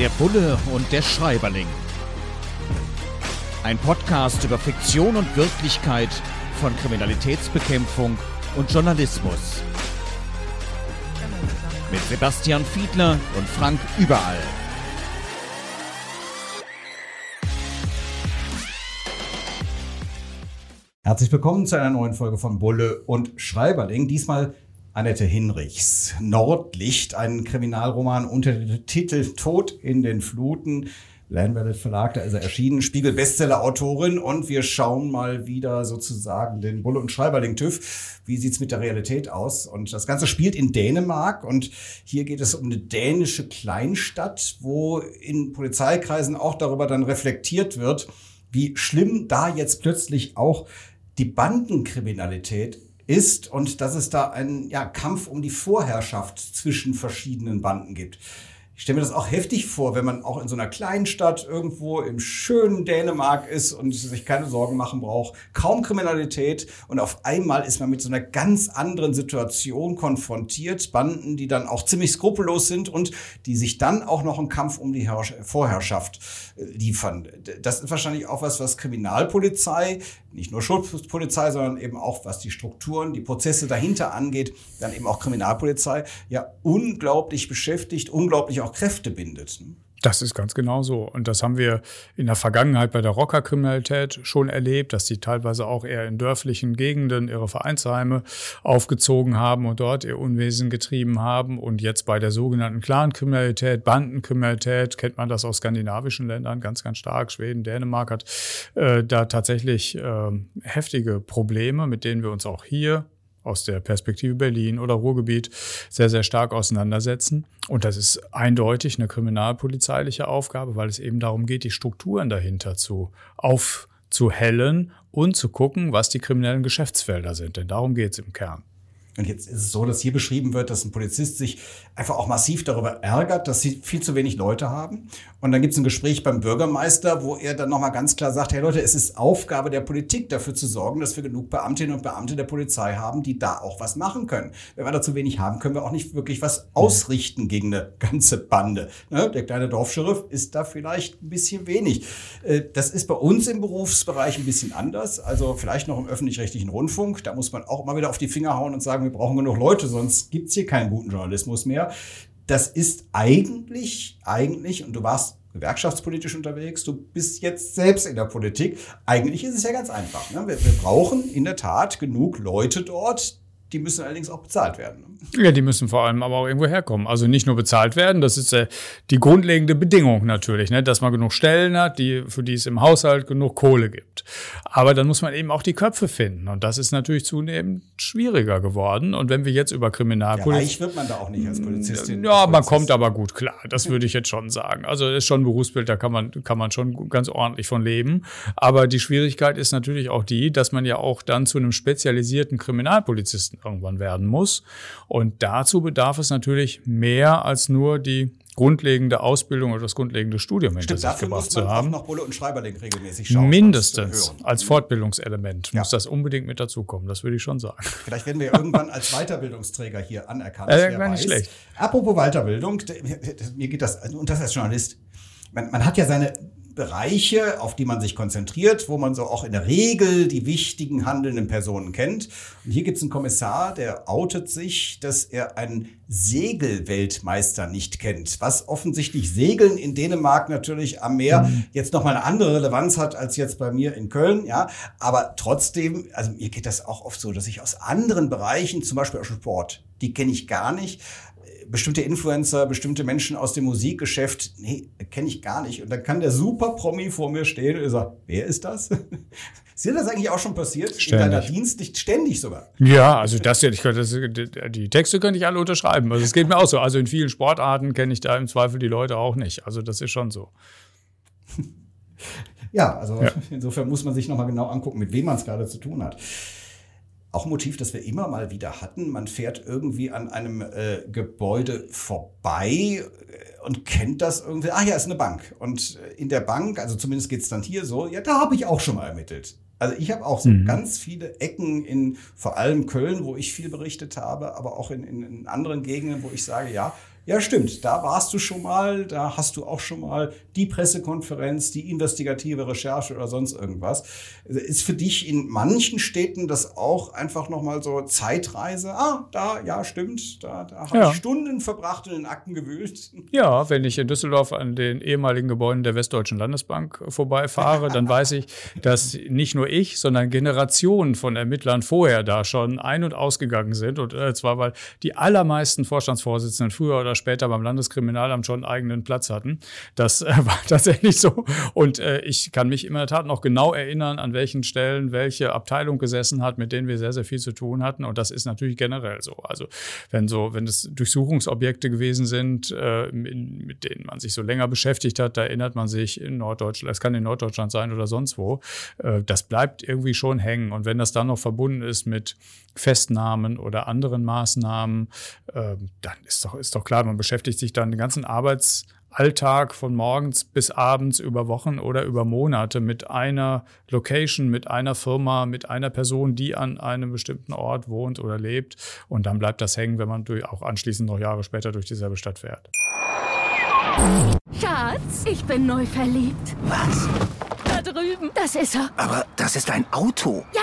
Der Bulle und der Schreiberling. Ein Podcast über Fiktion und Wirklichkeit von Kriminalitätsbekämpfung und Journalismus. Mit Sebastian Fiedler und Frank Überall. Herzlich willkommen zu einer neuen Folge von Bulle und Schreiberling. Diesmal Annette Hinrichs. Nordlicht, ein Kriminalroman unter dem Titel Tod in den Fluten. Landwellet Verlag, da ist er erschienen, Spiegel Bestseller-Autorin und wir schauen mal wieder sozusagen den Bulle und Schreiberling TÜV. Wie sieht's mit der Realität aus? Und das Ganze spielt in Dänemark und hier geht es um eine dänische Kleinstadt, wo in Polizeikreisen auch darüber dann reflektiert wird, wie schlimm da jetzt plötzlich auch die Bandenkriminalität ist und dass es da einen ja, Kampf um die Vorherrschaft zwischen verschiedenen Banden gibt. Ich stelle mir das auch heftig vor, wenn man auch in so einer kleinen Stadt irgendwo im schönen Dänemark ist und sich keine Sorgen machen braucht, kaum Kriminalität und auf einmal ist man mit so einer ganz anderen Situation konfrontiert, Banden, die dann auch ziemlich skrupellos sind und die sich dann auch noch einen Kampf um die Vorherrschaft äh, liefern. Das ist wahrscheinlich auch was, was Kriminalpolizei, nicht nur Schutzpolizei, sondern eben auch was die Strukturen, die Prozesse dahinter angeht, dann eben auch Kriminalpolizei, ja unglaublich beschäftigt, unglaublich auch Kräfte bindet. Das ist ganz genau so. Und das haben wir in der Vergangenheit bei der Rockerkriminalität schon erlebt, dass die teilweise auch eher in dörflichen Gegenden ihre Vereinsheime aufgezogen haben und dort ihr Unwesen getrieben haben. Und jetzt bei der sogenannten Clankriminalität, Bandenkriminalität, kennt man das aus skandinavischen Ländern ganz, ganz stark. Schweden, Dänemark hat äh, da tatsächlich äh, heftige Probleme, mit denen wir uns auch hier aus der Perspektive Berlin oder Ruhrgebiet sehr, sehr stark auseinandersetzen. Und das ist eindeutig eine kriminalpolizeiliche Aufgabe, weil es eben darum geht, die Strukturen dahinter zu aufzuhellen und zu gucken, was die kriminellen Geschäftsfelder sind. Denn darum geht es im Kern. Und jetzt ist es so, dass hier beschrieben wird, dass ein Polizist sich einfach auch massiv darüber ärgert, dass sie viel zu wenig Leute haben. Und dann gibt es ein Gespräch beim Bürgermeister, wo er dann nochmal ganz klar sagt, hey Leute, es ist Aufgabe der Politik dafür zu sorgen, dass wir genug Beamtinnen und Beamte der Polizei haben, die da auch was machen können. Wenn wir da zu wenig haben, können wir auch nicht wirklich was ausrichten gegen eine ganze Bande. Ne? Der kleine Dorfscheriff ist da vielleicht ein bisschen wenig. Äh, das ist bei uns im Berufsbereich ein bisschen anders. Also vielleicht noch im öffentlich-rechtlichen Rundfunk. Da muss man auch mal wieder auf die Finger hauen und sagen, wir brauchen genug Leute, sonst gibt's hier keinen guten Journalismus mehr. Das ist eigentlich, eigentlich, und du warst gewerkschaftspolitisch unterwegs, du bist jetzt selbst in der Politik. Eigentlich ist es ja ganz einfach. Ne? Wir, wir brauchen in der Tat genug Leute dort, die müssen allerdings auch bezahlt werden. Ne? Ja, die müssen vor allem aber auch irgendwo herkommen. Also nicht nur bezahlt werden, das ist äh, die grundlegende Bedingung natürlich, ne? dass man genug Stellen hat, die, für die es im Haushalt genug Kohle gibt. Aber dann muss man eben auch die Köpfe finden. Und das ist natürlich zunehmend schwieriger geworden. Und wenn wir jetzt über Kriminalpolitik. Ja, reich wird man da auch nicht als Polizistin. Ja, man kommt aber gut klar. Das würde ich jetzt schon sagen. Also das ist schon ein Berufsbild, da kann man, kann man schon ganz ordentlich von leben. Aber die Schwierigkeit ist natürlich auch die, dass man ja auch dann zu einem spezialisierten Kriminalpolizisten irgendwann werden muss. Und dazu bedarf es natürlich mehr als nur die grundlegende Ausbildung oder das grundlegende Studium hinter Stimmt, sich gebracht zu haben. noch Bulle und Schreiberling regelmäßig schauen. Mindestens als Fortbildungselement ja. muss das unbedingt mit dazukommen. Das würde ich schon sagen. Vielleicht werden wir irgendwann als Weiterbildungsträger hier anerkannt. Äh, gar nicht schlecht. Apropos Weiterbildung, mir geht das, und das als Journalist, man, man hat ja seine Bereiche, auf die man sich konzentriert, wo man so auch in der Regel die wichtigen handelnden Personen kennt. Und hier gibt es einen Kommissar, der outet sich, dass er einen Segelweltmeister nicht kennt, was offensichtlich Segeln in Dänemark natürlich am Meer mhm. jetzt nochmal eine andere Relevanz hat als jetzt bei mir in Köln, ja. Aber trotzdem, also mir geht das auch oft so, dass ich aus anderen Bereichen, zum Beispiel aus Sport, die kenne ich gar nicht, bestimmte Influencer, bestimmte Menschen aus dem Musikgeschäft, nee, kenne ich gar nicht. Und dann kann der super Promi vor mir stehen und sagt, wer ist das? ist dir das eigentlich auch schon passiert? Ständig. In deiner Dienst, ständig sogar? Ja, also das, ich das, die Texte könnte ich alle unterschreiben. Also es geht mir auch so. Also in vielen Sportarten kenne ich da im Zweifel die Leute auch nicht. Also das ist schon so. Ja, also ja. insofern muss man sich nochmal genau angucken, mit wem man es gerade zu tun hat auch ein Motiv, das wir immer mal wieder hatten. Man fährt irgendwie an einem äh, Gebäude vorbei äh, und kennt das irgendwie. Ah ja, ist eine Bank. Und äh, in der Bank, also zumindest geht es dann hier so, ja, da habe ich auch schon mal ermittelt. Also ich habe auch so mhm. ganz viele Ecken in vor allem Köln, wo ich viel berichtet habe, aber auch in, in, in anderen Gegenden, wo ich sage, ja, Ja, stimmt. Da warst du schon mal, da hast du auch schon mal die Pressekonferenz, die investigative Recherche oder sonst irgendwas. Ist für dich in manchen Städten das auch einfach nochmal so Zeitreise? Ah, da, ja, stimmt. Da, da habe ja. ich Stunden verbracht und in Akten gewühlt. Ja, wenn ich in Düsseldorf an den ehemaligen Gebäuden der Westdeutschen Landesbank vorbeifahre, dann weiß ich, dass nicht nur ich, sondern Generationen von Ermittlern vorher da schon ein- und ausgegangen sind. Und äh, zwar, weil die allermeisten Vorstandsvorsitzenden früher oder später beim Landeskriminalamt schon einen eigenen Platz hatten. Das äh, war tatsächlich so. Und äh, ich kann mich in der Tat noch genau erinnern, an welchen Stellen welche Abteilung gesessen hat, mit denen wir sehr, sehr viel zu tun hatten. Und das ist natürlich generell so. Also wenn so, wenn es Durchsuchungsobjekte gewesen sind, äh, in, mit denen man sich so länger beschäftigt hat, da erinnert man sich in Norddeutschland, es kann in Norddeutschland sein oder sonst wo, äh, das bleibt irgendwie schon hängen. Und wenn das dann noch verbunden ist mit Festnahmen oder anderen Maßnahmen, äh, dann ist doch, ist doch klar, man beschäftigt sich dann den ganzen Arbeitsalltag von morgens bis abends über Wochen oder über Monate mit einer Location, mit einer Firma, mit einer Person, die an einem bestimmten Ort wohnt oder lebt. Und dann bleibt das hängen, wenn man durch, auch anschließend noch Jahre später durch dieselbe Stadt fährt. Schatz, ich bin neu verliebt. Was? Da drüben. Das ist er. Aber das ist ein Auto. Ja,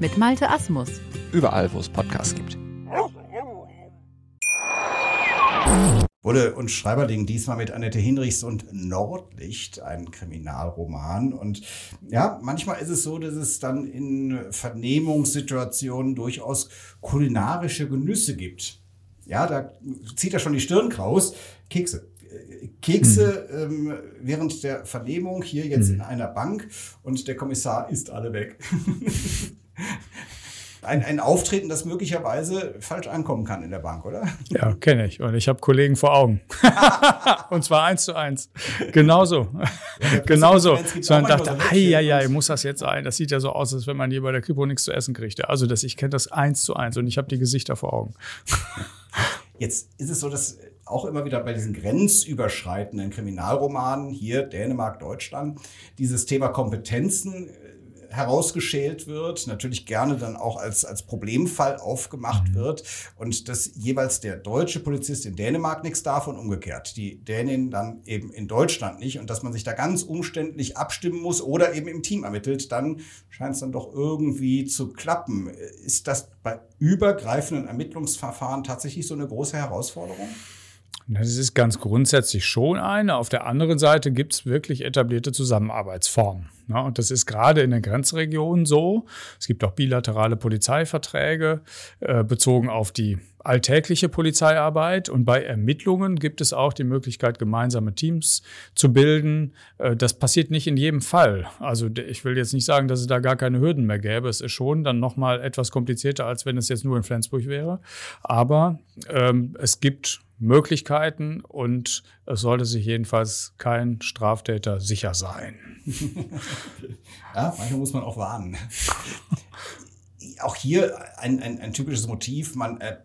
mit Malte Asmus. Überall, wo es Podcasts gibt. Wolle und Schreiberling diesmal mit Annette Hinrichs und Nordlicht, ein Kriminalroman. Und ja, manchmal ist es so, dass es dann in Vernehmungssituationen durchaus kulinarische Genüsse gibt. Ja, da zieht er schon die Stirn kraus. Kekse. Kekse mhm. ähm, während der Vernehmung hier jetzt mhm. in einer Bank und der Kommissar ist alle weg. ein, ein Auftreten, das möglicherweise falsch ankommen kann in der Bank, oder? Ja, kenne ich. Und ich habe Kollegen vor Augen. und zwar eins zu eins. Genauso. Ja, Genauso. So man dachte, so ja, ja, muss das jetzt sein? Das sieht ja so aus, als wenn man hier bei der Kripo nichts zu essen kriegt. Also das, ich kenne das eins zu eins und ich habe die Gesichter vor Augen. Jetzt ist es so, dass auch immer wieder bei diesen grenzüberschreitenden Kriminalromanen, hier Dänemark, Deutschland, dieses Thema Kompetenzen herausgeschält wird, natürlich gerne dann auch als, als Problemfall aufgemacht mhm. wird und dass jeweils der deutsche Polizist in Dänemark nichts davon umgekehrt, die Dänin dann eben in Deutschland nicht und dass man sich da ganz umständlich abstimmen muss oder eben im Team ermittelt, dann scheint es dann doch irgendwie zu klappen. Ist das bei übergreifenden Ermittlungsverfahren tatsächlich so eine große Herausforderung? Das ist ganz grundsätzlich schon eine. Auf der anderen Seite gibt es wirklich etablierte Zusammenarbeitsformen. Und das ist gerade in den Grenzregionen so. Es gibt auch bilaterale Polizeiverträge äh, bezogen auf die alltägliche Polizeiarbeit. Und bei Ermittlungen gibt es auch die Möglichkeit, gemeinsame Teams zu bilden. Äh, das passiert nicht in jedem Fall. Also ich will jetzt nicht sagen, dass es da gar keine Hürden mehr gäbe. Es ist schon dann nochmal etwas komplizierter, als wenn es jetzt nur in Flensburg wäre. Aber ähm, es gibt Möglichkeiten und es sollte sich jedenfalls kein Straftäter sicher sein. ja, manchmal muss man auch warnen. auch hier ein, ein, ein typisches Motiv, man äh,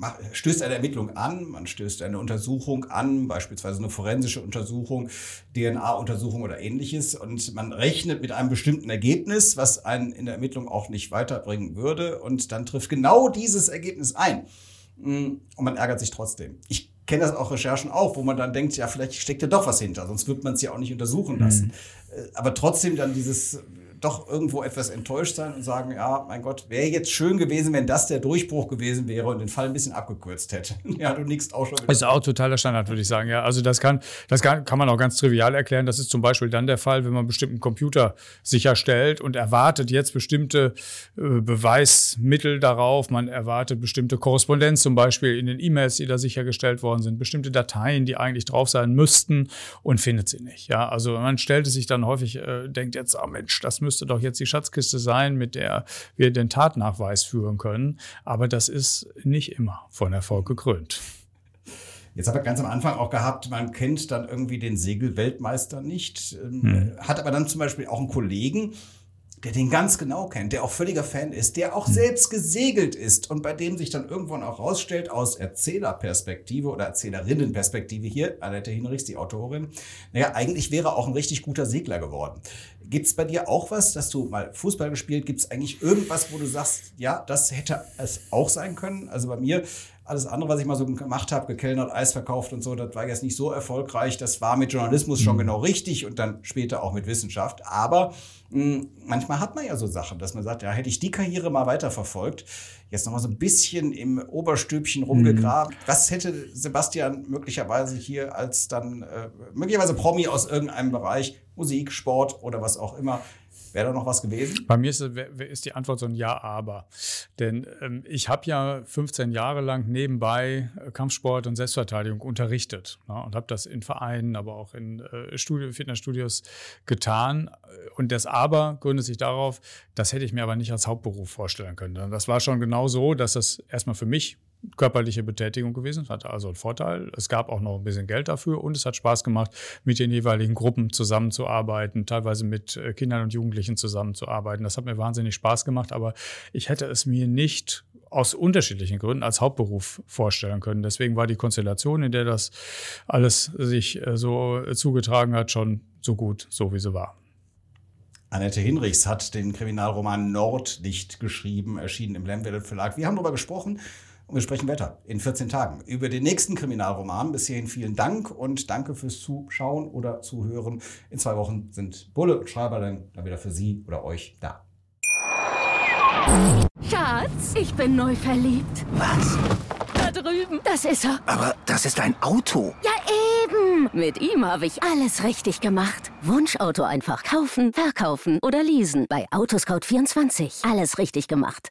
macht, stößt eine Ermittlung an, man stößt eine Untersuchung an, beispielsweise eine forensische Untersuchung, DNA-Untersuchung oder ähnliches und man rechnet mit einem bestimmten Ergebnis, was einen in der Ermittlung auch nicht weiterbringen würde und dann trifft genau dieses Ergebnis ein. Mm, und man ärgert sich trotzdem. Ich kenne das auch Recherchen auch, wo man dann denkt, ja, vielleicht steckt ja doch was hinter, sonst wird man es ja auch nicht untersuchen lassen. Mhm. Aber trotzdem dann dieses doch irgendwo etwas enttäuscht sein und sagen, ja, mein Gott, wäre jetzt schön gewesen, wenn das der Durchbruch gewesen wäre und den Fall ein bisschen abgekürzt hätte. ja, du nickst auch schon. Ist auch totaler Standard, würde ich sagen. Ja, also das kann, das kann, kann man auch ganz trivial erklären. Das ist zum Beispiel dann der Fall, wenn man bestimmten Computer sicherstellt und erwartet jetzt bestimmte äh, Beweismittel darauf. Man erwartet bestimmte Korrespondenz zum Beispiel in den E-Mails, die da sichergestellt worden sind, bestimmte Dateien, die eigentlich drauf sein müssten und findet sie nicht. Ja, also man stellt es sich dann häufig, äh, denkt jetzt, oh Mensch, das müsste müsste doch jetzt die Schatzkiste sein, mit der wir den Tatnachweis führen können. Aber das ist nicht immer von Erfolg gekrönt. Jetzt habe ich ganz am Anfang auch gehabt, man kennt dann irgendwie den Segelweltmeister nicht, hm. hat aber dann zum Beispiel auch einen Kollegen, der den ganz genau kennt, der auch völliger Fan ist, der auch hm. selbst gesegelt ist und bei dem sich dann irgendwann auch rausstellt aus Erzählerperspektive oder Erzählerinnenperspektive hier, Annette Hinrichs, die Autorin, naja, eigentlich wäre er auch ein richtig guter Segler geworden. Gibt's bei dir auch was, dass du mal Fußball gespielt, gibt's eigentlich irgendwas, wo du sagst, ja, das hätte es auch sein können? Also bei mir alles andere, was ich mal so gemacht habe, gekellnert, Eis verkauft und so, das war jetzt nicht so erfolgreich. Das war mit Journalismus schon mhm. genau richtig und dann später auch mit Wissenschaft. Aber mh, hm, manchmal hat man ja so Sachen, dass man sagt, ja, hätte ich die Karriere mal weiterverfolgt, jetzt noch mal so ein bisschen im Oberstübchen rumgegraben. Mhm. Was hätte Sebastian möglicherweise hier als dann äh, möglicherweise Promi aus irgendeinem Bereich, Musik, Sport oder was auch immer, Wäre da noch was gewesen? Bei mir ist, ist die Antwort so ein Ja, aber. Denn ähm, ich habe ja 15 Jahre lang nebenbei äh, Kampfsport und Selbstverteidigung unterrichtet ne, und habe das in Vereinen, aber auch in äh, Studio, Fitnessstudios getan. Und das Aber gründet sich darauf, das hätte ich mir aber nicht als Hauptberuf vorstellen können. Das war schon genau so, dass das erstmal für mich körperliche Betätigung gewesen. Es hatte also einen Vorteil. Es gab auch noch ein bisschen Geld dafür und es hat Spaß gemacht, mit den jeweiligen Gruppen zusammenzuarbeiten, teilweise mit äh, Kindern und Jugendlichen zusammenzuarbeiten. Das hat mir wahnsinnig Spaß gemacht, aber ich hätte es mir nicht aus unterschiedlichen Gründen als Hauptberuf vorstellen können. Deswegen war die Konstellation, in der das alles sich äh, so zugetragen hat, schon so gut, so wie sie war. Annette Hinrichs hat den Kriminalroman Nordlicht geschrieben, erschienen im Lemwelle Verlag. Wir haben darüber gesprochen, und wir sprechen weiter in 14 Tagen über den nächsten Kriminalroman. Bis hierhin vielen Dank und danke fürs Zuschauen oder Zuhören. In zwei Wochen sind Bulle und Schreiber dann wieder für Sie oder euch da. Schatz, ich bin neu verliebt. Was? Da drüben. Das ist er. Aber das ist ein Auto. Ja, eben. Mit ihm habe ich alles richtig gemacht. Wunschauto einfach kaufen, verkaufen oder leasen. Bei Autoscout24. Alles richtig gemacht.